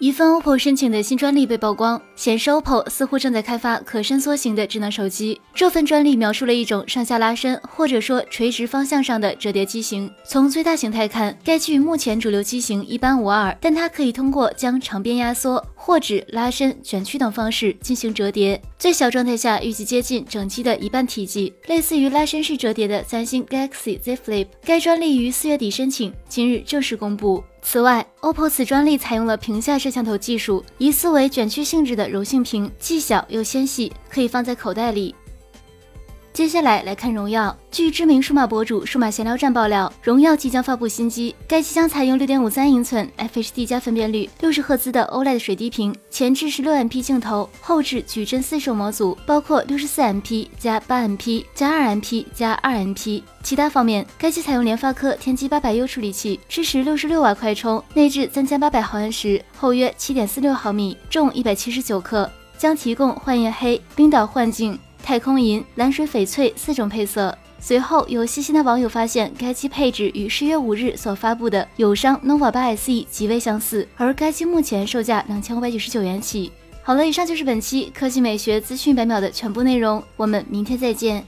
一份 OPPO 申请的新专利被曝光，显示 OPPO 似乎正在开发可伸缩型的智能手机。这份专利描述了一种上下拉伸，或者说垂直方向上的折叠机型。从最大形态看，该机与目前主流机型一般无二，但它可以通过将长边压缩、或指拉伸、卷曲等方式进行折叠。最小状态下预计接近整机的一半体积，类似于拉伸式折叠的三星 Galaxy Z Flip。该专利于四月底申请，今日正式公布。此外，OPPO 此专利采用了屏下摄像头技术，疑似为卷曲性质的柔性屏，既小又纤细，可以放在口袋里。接下来来看荣耀。据知名数码博主数码闲聊站爆料，荣耀即将发布新机，该机将采用六点五三英寸 FHD 加分辨率、六十赫兹的 OLED 水滴屏，前置十六 MP 镜头，后置矩阵四摄模组，包括六十四 MP 加八 MP 加二 MP 加二 MP。其他方面，该机采用联发科天玑八百 U 处理器，支持六十六瓦快充，内置三千八百毫安时，厚约七点四六毫米，重一百七十九克，将提供幻夜黑、冰岛幻境。太空银、蓝水翡翠四种配色。随后，有细心的网友发现，该机配置与十月五日所发布的友商 nova 八 SE 极为相似，而该机目前售价两千五百九十九元起。好了，以上就是本期科技美学资讯百秒的全部内容，我们明天再见。